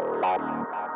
Bye.